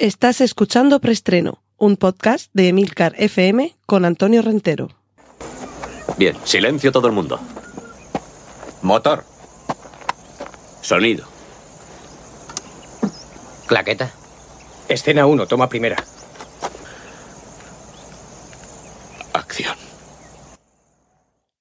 Estás escuchando Preestreno, un podcast de Emilcar FM con Antonio Rentero. Bien, silencio todo el mundo. Motor. Sonido. Claqueta. Escena 1, toma primera. Acción.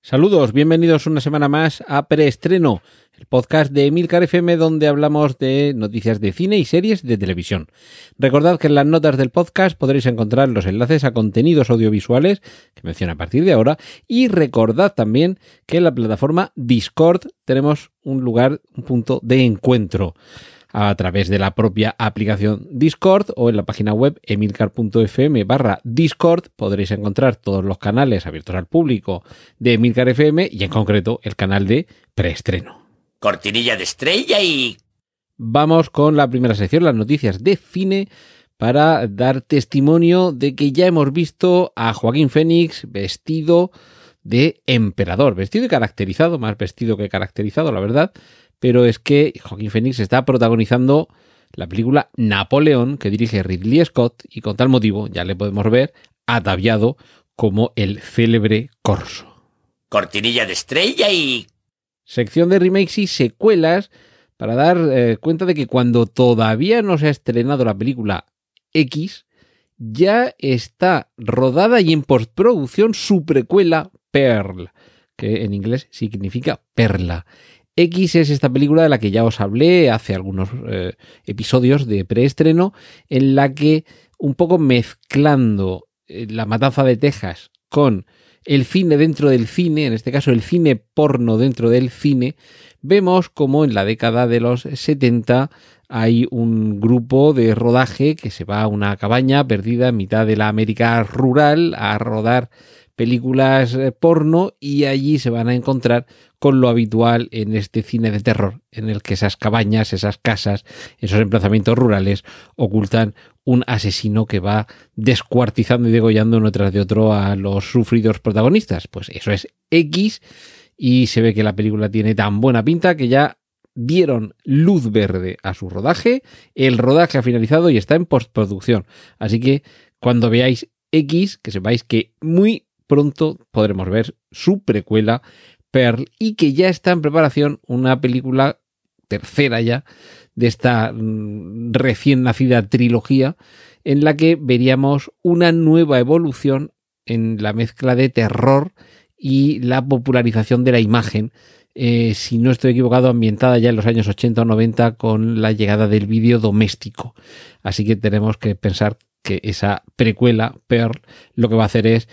Saludos, bienvenidos una semana más a Preestreno, el podcast de Emilcar FM donde hablamos de noticias de cine y series de televisión. Recordad que en las notas del podcast podréis encontrar los enlaces a contenidos audiovisuales que menciono a partir de ahora y recordad también que en la plataforma Discord tenemos un lugar, un punto de encuentro a través de la propia aplicación Discord o en la página web emilcar.fm barra Discord podréis encontrar todos los canales abiertos al público de Emilcar FM y en concreto el canal de preestreno. Cortinilla de estrella y... Vamos con la primera sección, las noticias de cine, para dar testimonio de que ya hemos visto a Joaquín Fénix vestido de emperador, vestido y caracterizado, más vestido que caracterizado, la verdad, pero es que Joaquín Phoenix está protagonizando la película Napoleón que dirige Ridley Scott y con tal motivo ya le podemos ver ataviado como el célebre Corso. Cortinilla de estrella y... Sección de remakes y secuelas para dar eh, cuenta de que cuando todavía no se ha estrenado la película X, ya está rodada y en postproducción su precuela Pearl, que en inglés significa perla. X es esta película de la que ya os hablé hace algunos eh, episodios de preestreno, en la que un poco mezclando eh, la matanza de Texas con el cine dentro del cine, en este caso el cine porno dentro del cine, vemos como en la década de los 70 hay un grupo de rodaje que se va a una cabaña perdida en mitad de la América rural a rodar películas eh, porno y allí se van a encontrar con lo habitual en este cine de terror, en el que esas cabañas, esas casas, esos emplazamientos rurales ocultan un asesino que va descuartizando y degollando uno tras de otro a los sufridos protagonistas. Pues eso es X y se ve que la película tiene tan buena pinta que ya dieron luz verde a su rodaje, el rodaje ha finalizado y está en postproducción. Así que cuando veáis X, que sepáis que muy pronto podremos ver su precuela Pearl y que ya está en preparación una película tercera ya de esta mm, recién nacida trilogía en la que veríamos una nueva evolución en la mezcla de terror y la popularización de la imagen, eh, si no estoy equivocado, ambientada ya en los años 80 o 90 con la llegada del vídeo doméstico. Así que tenemos que pensar que esa precuela, Pearl, lo que va a hacer es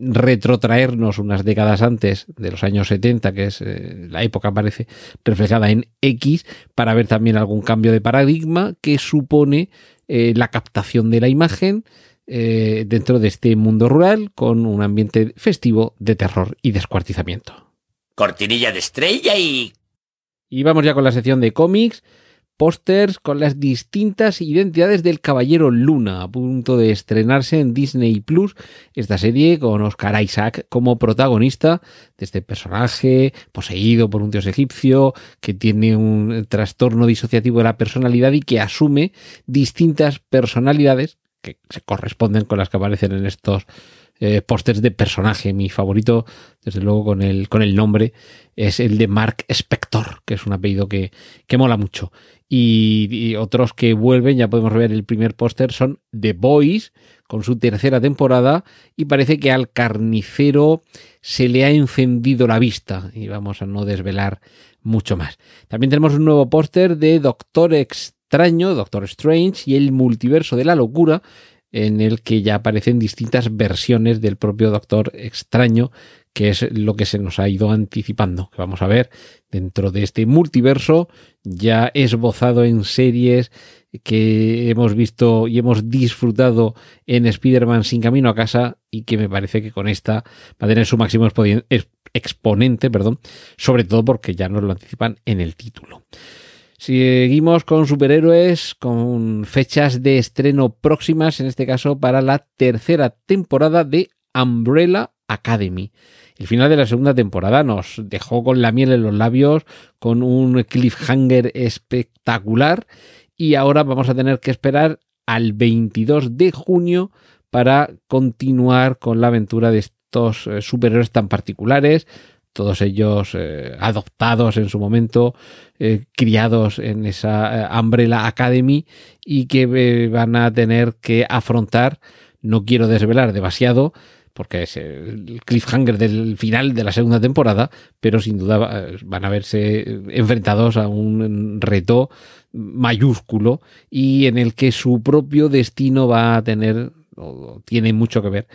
retrotraernos unas décadas antes de los años 70, que es eh, la época parece reflejada en X, para ver también algún cambio de paradigma que supone eh, la captación de la imagen eh, dentro de este mundo rural con un ambiente festivo de terror y descuartizamiento. Cortinilla de estrella y... Y vamos ya con la sección de cómics pósters con las distintas identidades del Caballero Luna, a punto de estrenarse en Disney Plus, esta serie con Oscar Isaac como protagonista de este personaje poseído por un dios egipcio que tiene un trastorno disociativo de la personalidad y que asume distintas personalidades que se corresponden con las que aparecen en estos eh, pósters de personaje. Mi favorito, desde luego, con el, con el nombre, es el de Mark Spector, que es un apellido que, que mola mucho y, otros que vuelven, ya podemos ver el primer póster, son The Boys, con su tercera temporada, y parece que al carnicero se le ha encendido la vista, y vamos a no desvelar mucho más. También tenemos un nuevo póster de Doctor Extraño, Doctor Strange, y el multiverso de la locura, en el que ya aparecen distintas versiones del propio Doctor Extraño, que es lo que se nos ha ido anticipando, que vamos a ver dentro de este multiverso, ya esbozado en series que hemos visto y hemos disfrutado en Spider-Man sin camino a casa y que me parece que con esta va a tener su máximo exponente, perdón, sobre todo porque ya nos lo anticipan en el título. Seguimos con superhéroes, con fechas de estreno próximas, en este caso para la tercera temporada de Umbrella Academy. El final de la segunda temporada nos dejó con la miel en los labios, con un cliffhanger espectacular y ahora vamos a tener que esperar al 22 de junio para continuar con la aventura de estos eh, superhéroes tan particulares, todos ellos eh, adoptados en su momento, eh, criados en esa Umbrella Academy y que van a tener que afrontar, no quiero desvelar demasiado, porque es el cliffhanger del final de la segunda temporada, pero sin duda van a verse enfrentados a un reto mayúsculo y en el que su propio destino va a tener o tiene mucho que ver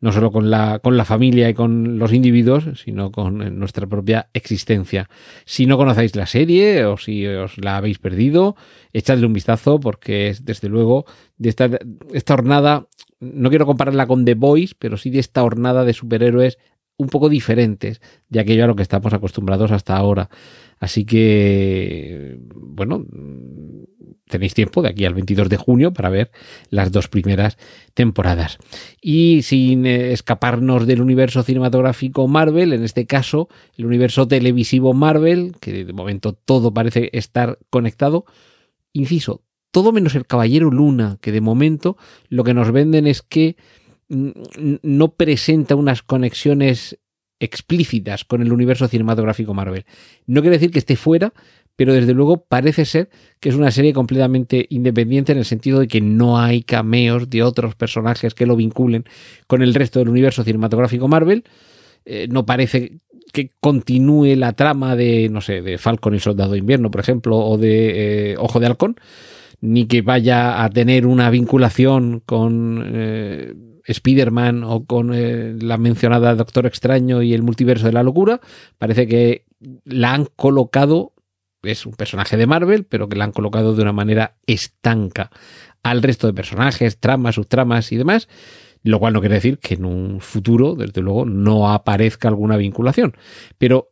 no solo con la, con la familia y con los individuos, sino con nuestra propia existencia. Si no conocéis la serie o si os la habéis perdido, echadle un vistazo porque es desde luego de esta, esta hornada, no quiero compararla con The Boys, pero sí de esta hornada de superhéroes un poco diferentes de aquello a lo que estamos acostumbrados hasta ahora. Así que, bueno, tenéis tiempo de aquí al 22 de junio para ver las dos primeras temporadas. Y sin eh, escaparnos del universo cinematográfico Marvel, en este caso el universo televisivo Marvel, que de momento todo parece estar conectado, inciso, todo menos el Caballero Luna, que de momento lo que nos venden es que no presenta unas conexiones explícitas con el universo cinematográfico Marvel. No quiere decir que esté fuera, pero desde luego parece ser que es una serie completamente independiente en el sentido de que no hay cameos de otros personajes que lo vinculen con el resto del universo cinematográfico Marvel. Eh, no parece que continúe la trama de, no sé, de Falcon y Soldado de Invierno, por ejemplo, o de eh, Ojo de Halcón, ni que vaya a tener una vinculación con eh, Spider-Man o con la mencionada Doctor Extraño y el multiverso de la locura. Parece que la han colocado es un personaje de Marvel, pero que la han colocado de una manera estanca al resto de personajes, tramas, subtramas y demás, lo cual no quiere decir que en un futuro, desde luego, no aparezca alguna vinculación, pero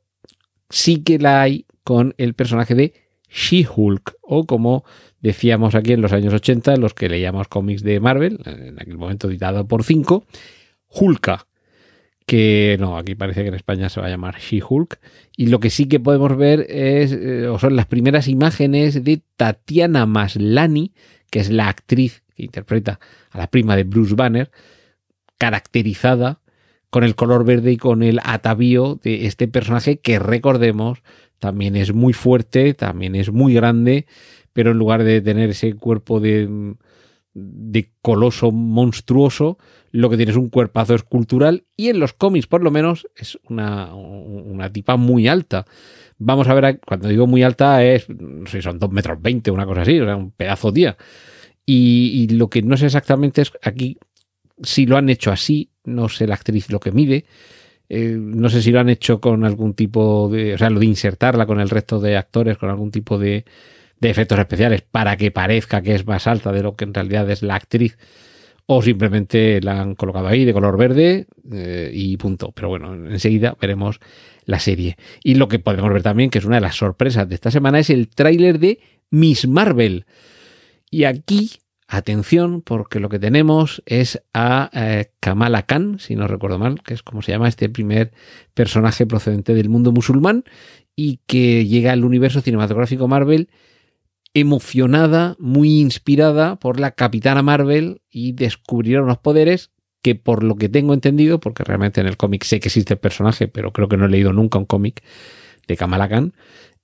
sí que la hay con el personaje de She-Hulk, o como decíamos aquí en los años 80, los que leíamos cómics de Marvel, en aquel momento editado por 5, Hulka, que no, aquí parece que en España se va a llamar She-Hulk. Y lo que sí que podemos ver es, eh, o son las primeras imágenes de Tatiana Maslani, que es la actriz que interpreta a la prima de Bruce Banner, caracterizada con el color verde y con el atavío de este personaje que recordemos también es muy fuerte, también es muy grande, pero en lugar de tener ese cuerpo de, de coloso monstruoso, lo que tiene es un cuerpazo escultural y en los cómics por lo menos es una, una tipa muy alta. Vamos a ver, cuando digo muy alta es, no sé, son 2 metros 20, una cosa así, o sea, un pedazo día. Y, lo que no sé exactamente es aquí si lo han hecho así, no sé la actriz lo que mide, eh, no sé si lo han hecho con algún tipo de, o sea, lo de insertarla con el resto de actores, con algún tipo de, de efectos especiales para que parezca que es más alta de lo que en realidad es la actriz o simplemente la han colocado ahí de color verde eh, y punto. Pero bueno, enseguida veremos la serie. Y lo que podemos ver también, que es una de las sorpresas de esta semana, es el tráiler de Miss Marvel. Y aquí, atención, porque lo que tenemos es a eh, Kamala Khan, si no recuerdo mal, que es como se llama este primer personaje procedente del mundo musulmán y que llega al universo cinematográfico Marvel emocionada, muy inspirada por la Capitana Marvel y descubrieron los poderes que por lo que tengo entendido, porque realmente en el cómic sé que existe el personaje, pero creo que no he leído nunca un cómic de Kamala Khan,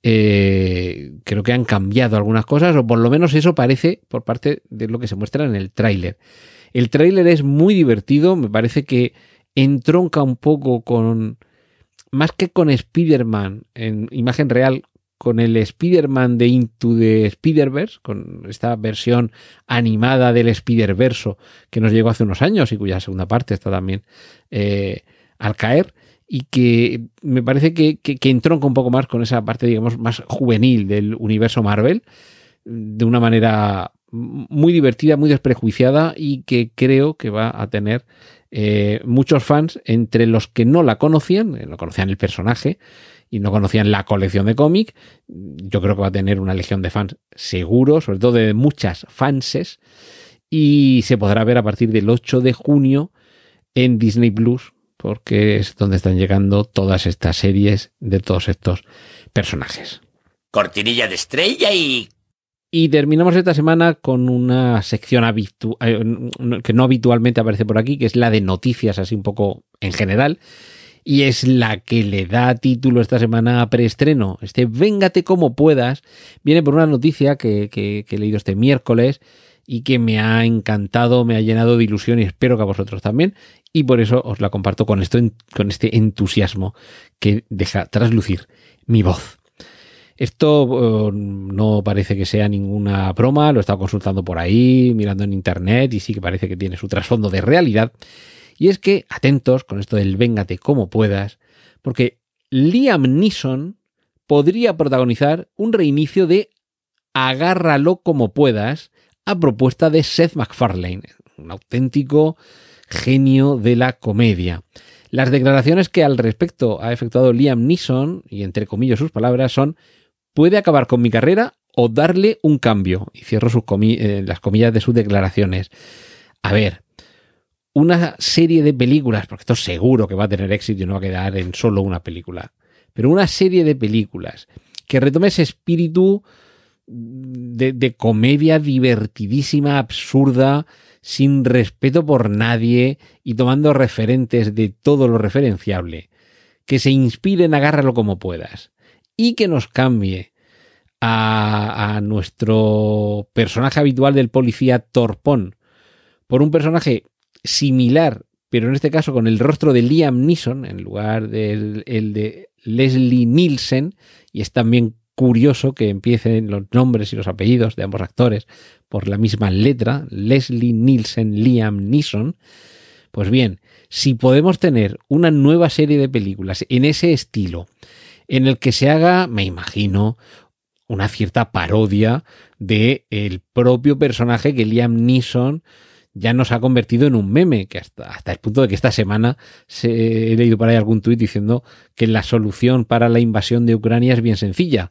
eh, creo que han cambiado algunas cosas, o por lo menos eso parece por parte de lo que se muestra en el tráiler. El tráiler es muy divertido, me parece que entronca un poco con, más que con Spider-Man en imagen real, con el Spider-Man de Into the Spider-Verse, con esta versión animada del Spider-Verso que nos llegó hace unos años y cuya segunda parte está también eh, al caer y que me parece que, que, entronca un poco más con esa parte, digamos, más juvenil del universo Marvel, de una manera muy divertida, muy desprejuiciada y que creo que va a tener eh, muchos fans entre los que no la conocían, no conocían el personaje, y no conocían la colección de cómic, yo creo que va a tener una legión de fans seguro, sobre todo de muchas fanses, y se podrá ver a partir del 8 de junio en Disney Plus, porque es donde están llegando todas estas series de todos estos personajes. Cortinilla de estrella y Y terminamos esta semana con una sección eh, que no habitualmente aparece por aquí, que es la de noticias, así un poco en general. Y es la que le da título esta semana a preestreno. Este Véngate como puedas. Viene por una noticia que, que, que he leído este miércoles y que me ha encantado, me ha llenado de ilusión y espero que a vosotros también. Y por eso os la comparto con, esto, con este entusiasmo que deja traslucir mi voz. Esto eh, no parece que sea ninguna broma, lo he estado consultando por ahí, mirando en internet y sí que parece que tiene su trasfondo de realidad. Y es que, atentos con esto del véngate como puedas, porque Liam Neeson podría protagonizar un reinicio de Agárralo como puedas propuesta de Seth MacFarlane, un auténtico genio de la comedia. Las declaraciones que al respecto ha efectuado Liam Neeson, y entre comillas sus palabras, son puede acabar con mi carrera o darle un cambio. Y cierro sus eh, las comillas de sus declaraciones. A ver, una serie de películas, porque esto seguro que va a tener éxito y no va a quedar en solo una película, pero una serie de películas que retome ese espíritu de, comedia divertidísima, absurda, sin respeto por nadie y tomando referentes de todo lo referenciable, que se inspire en agárralo como puedas. Y que nos cambie a, a nuestro personaje habitual del policía Torpón. Por un personaje similar, pero en este caso con el rostro de Liam Neeson en lugar del el de Leslie Nielsen, y es también curioso que empiecen los nombres y los apellidos de ambos actores por la misma letra, Leslie Nielsen, Liam Neeson. Pues bien, si podemos tener una nueva serie de películas en ese estilo, en el que se haga, me imagino, una cierta parodia de el propio personaje que Liam Neeson ya nos ha convertido en un meme, que hasta, hasta el punto de que esta semana se, he leído por ahí algún tuit diciendo que la solución para la invasión de Ucrania es bien sencilla.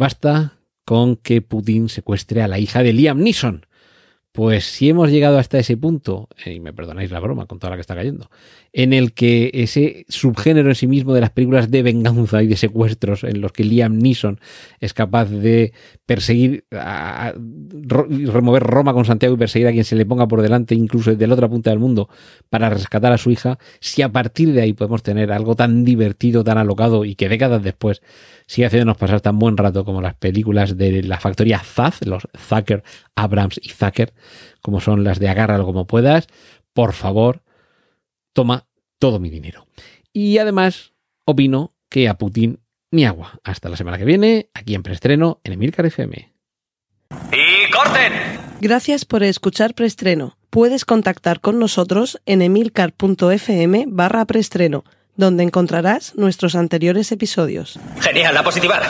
Basta con que Putin secuestre a la hija de Liam Neeson. Pues si hemos llegado hasta ese punto, eh, y me perdonáis la broma con toda la que está cayendo, en el que ese subgénero en sí mismo de las películas de venganza y de secuestros en los que Liam Neeson es capaz de perseguir, a, remover Roma con Santiago y perseguir a quien se le ponga por delante, incluso desde la otra punta del mundo, para rescatar a su hija, si a partir de ahí podemos tener algo tan divertido, tan alocado y que décadas después sigue haciéndonos pasar tan buen rato como las películas de la factoría Zaz, los Zucker, Abrams y Zucker, como son las de Agárralo como puedas, por favor, toma todo mi dinero. Y además, opino que a Putin ni agua. Hasta la semana que viene, aquí en Preestreno, en Emilcar FM. ¡Y corten! Gracias por escuchar Preestreno. Puedes contactar con nosotros en emilcar.fm barra preestreno donde encontrarás nuestros anteriores episodios. Genial, la positiva.